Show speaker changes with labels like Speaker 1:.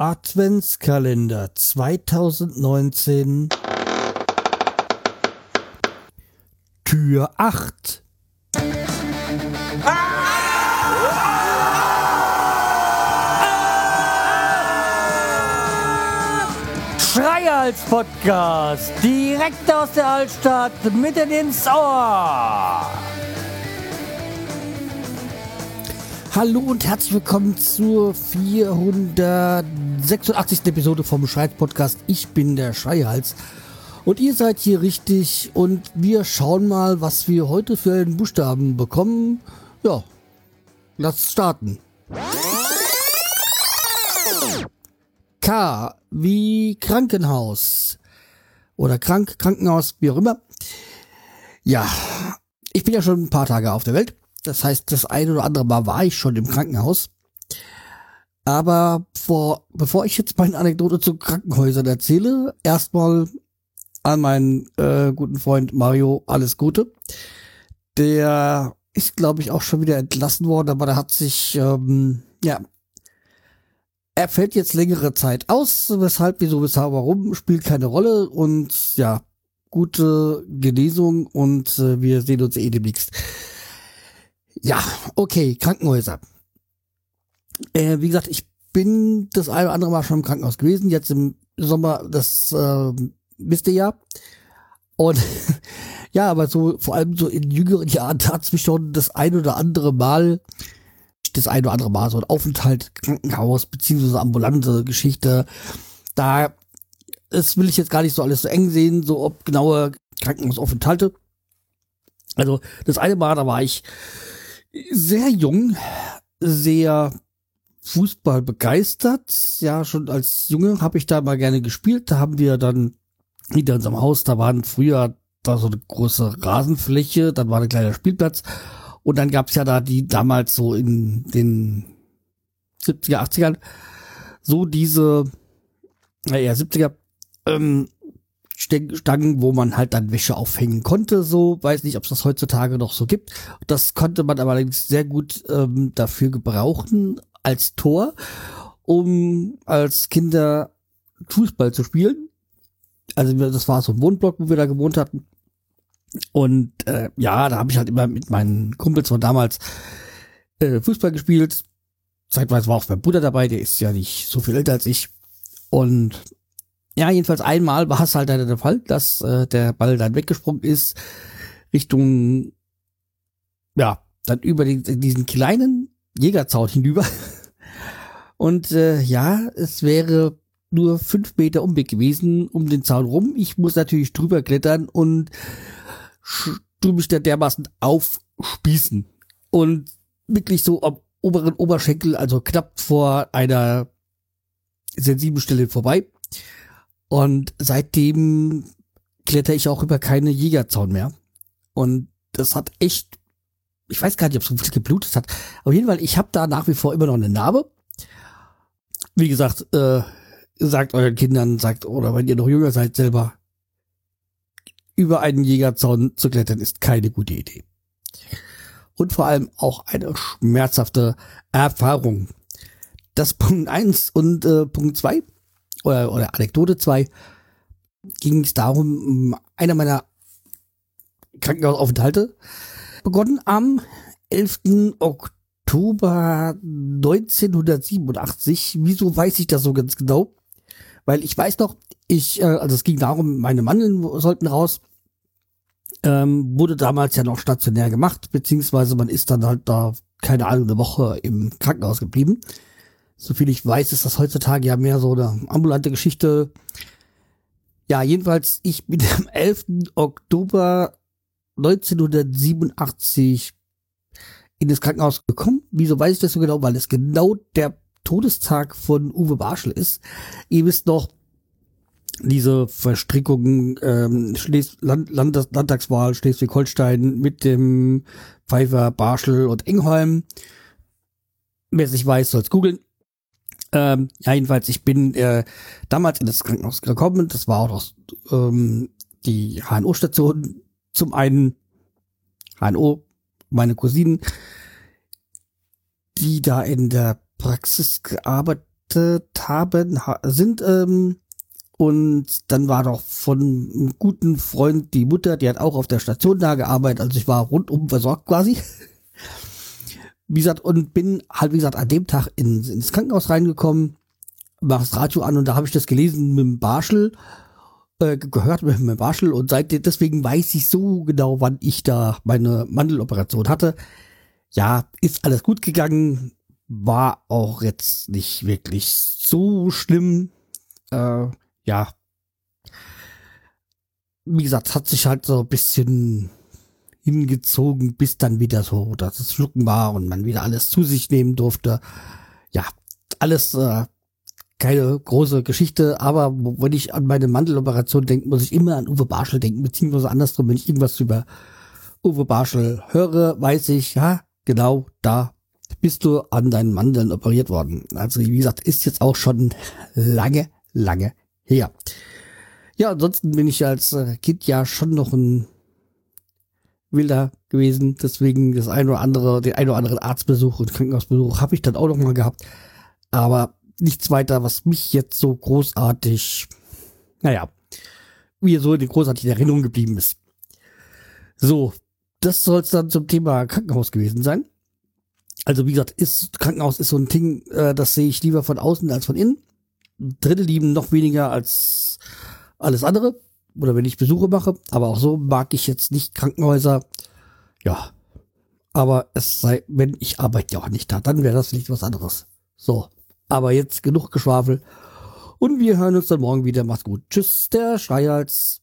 Speaker 1: Adventskalender 2019 Tür 8 Schreihals Podcast direkt aus der Altstadt mitten ins Ohr. Hallo und herzlich willkommen zur 486. Episode vom Schreihals Podcast. Ich bin der Schreihals und ihr seid hier richtig und wir schauen mal, was wir heute für einen Buchstaben bekommen. Ja, lasst starten. K wie Krankenhaus oder Krank, Krankenhaus, wie auch immer. Ja, ich bin ja schon ein paar Tage auf der Welt. Das heißt, das eine oder andere Mal war ich schon im Krankenhaus. Aber vor, bevor ich jetzt meine Anekdote zu Krankenhäusern erzähle, erstmal an meinen äh, guten Freund Mario alles Gute. Der ist, glaube ich, auch schon wieder entlassen worden, aber der hat sich, ähm, ja, er fällt jetzt längere Zeit aus, weshalb, wieso, weshalb, warum, spielt keine Rolle und ja, gute Genesung und äh, wir sehen uns eh demnächst. Ja, okay, Krankenhäuser. Äh, wie gesagt, ich bin das eine oder andere Mal schon im Krankenhaus gewesen, jetzt im Sommer, das äh, wisst ihr ja. Und ja, aber so, vor allem so in jüngeren Jahren tat es mich schon das ein oder andere Mal das ein oder andere Mal so ein Aufenthalt, Krankenhaus, beziehungsweise ambulante Geschichte. Da, das will ich jetzt gar nicht so alles so eng sehen, so ob genaue Krankenhausaufenthalte. Also, das eine Mal, da war ich sehr jung, sehr Fußball begeistert. Ja, schon als Junge habe ich da mal gerne gespielt. Da haben wir dann hinter unserem Haus, da waren früher da so eine große Rasenfläche, dann war ein kleiner Spielplatz und dann gab's ja da die damals so in den 70er, 80ern so diese, naja, 70er, ähm, Stangen, wo man halt dann Wäsche aufhängen konnte, so, weiß nicht, ob es das heutzutage noch so gibt. Das konnte man aber allerdings sehr gut ähm, dafür gebrauchen als Tor, um als Kinder Fußball zu spielen. Also das war so ein Wohnblock, wo wir da gewohnt hatten. Und äh, ja, da habe ich halt immer mit meinen Kumpels von damals äh, Fußball gespielt. Zeitweise war auch mein Bruder dabei, der ist ja nicht so viel älter als ich. Und ja, jedenfalls einmal war es halt der Fall, dass äh, der Ball dann weggesprungen ist Richtung, ja, dann über den, diesen kleinen Jägerzaun hinüber. Und äh, ja, es wäre nur fünf Meter Umweg gewesen um den Zaun rum. Ich muss natürlich drüber klettern und du mich da dermaßen aufspießen. Und wirklich so am oberen Oberschenkel, also knapp vor einer sensiblen Stelle vorbei. Und seitdem kletter ich auch über keine Jägerzaun mehr. Und das hat echt, ich weiß gar nicht, ob es so viel geblutet hat. Auf jeden Fall, ich habe da nach wie vor immer noch eine Narbe. Wie gesagt, äh, sagt euren Kindern, sagt, oder wenn ihr noch jünger seid, selber, über einen Jägerzaun zu klettern ist keine gute Idee. Und vor allem auch eine schmerzhafte Erfahrung. Das Punkt eins und äh, Punkt zwei oder, oder Anekdote zwei ging es darum, einer meiner Krankenhausaufenthalte begonnen am 11. Oktober 1987. Wieso weiß ich das so ganz genau? Weil ich weiß noch, ich, äh, also es ging darum, meine Mandeln sollten raus ähm, wurde damals ja noch stationär gemacht, beziehungsweise man ist dann halt da, keine Ahnung, eine Woche im Krankenhaus geblieben. Soviel ich weiß, ist das heutzutage ja mehr so eine ambulante Geschichte. Ja, jedenfalls, ich bin am 11. Oktober 1987 in das Krankenhaus gekommen. Wieso weiß ich das so genau? Weil es genau der Todestag von Uwe Barschel ist. Ihr wisst noch, diese Verstrickungen ähm, Schles Land Land Landtagswahl Schleswig-Holstein mit dem Pfeiffer, Barschel und Engholm. Wer es nicht weiß, soll es googeln. Ähm, ja, jedenfalls, ich bin äh, damals in das Krankenhaus gekommen. Das war auch noch, ähm, die HNO-Station. Zum einen HNO, meine Cousinen, die da in der Praxis gearbeitet haben, sind. Ähm, und dann war doch von einem guten Freund die Mutter, die hat auch auf der Station da gearbeitet. Also ich war rundum versorgt quasi. Wie gesagt, und bin halt, wie gesagt, an dem Tag in, ins Krankenhaus reingekommen, mach das Radio an und da habe ich das gelesen mit dem Barschel, äh, gehört mit dem Barschel und seitdem, deswegen weiß ich so genau, wann ich da meine Mandeloperation hatte. Ja, ist alles gut gegangen, war auch jetzt nicht wirklich so schlimm. Äh, ja, wie gesagt, hat sich halt so ein bisschen hingezogen, bis dann wieder so, dass es Schlucken war und man wieder alles zu sich nehmen durfte. Ja, alles äh, keine große Geschichte, aber wenn ich an meine Mandeloperation denke, muss ich immer an Uwe Barschel denken, beziehungsweise andersrum, wenn ich irgendwas über Uwe Barschel höre, weiß ich, ja, genau, da bist du an deinen Mandeln operiert worden. Also wie gesagt, ist jetzt auch schon lange, lange ja. Ja, ansonsten bin ich als äh, Kind ja schon noch ein Wilder gewesen. Deswegen das ein oder andere, den ein oder anderen Arztbesuch und Krankenhausbesuch habe ich dann auch noch mal gehabt. Aber nichts weiter, was mich jetzt so großartig, naja, wie so in großartigen Erinnerung geblieben ist. So, das soll es dann zum Thema Krankenhaus gewesen sein. Also wie gesagt, ist Krankenhaus ist so ein Ding, äh, das sehe ich lieber von außen als von innen. Dritte lieben noch weniger als alles andere. Oder wenn ich Besuche mache. Aber auch so mag ich jetzt nicht Krankenhäuser. Ja. Aber es sei, wenn ich arbeite ja auch nicht da, dann wäre das vielleicht was anderes. So. Aber jetzt genug Geschwafel. Und wir hören uns dann morgen wieder. Macht's gut. Tschüss, der Schreihals.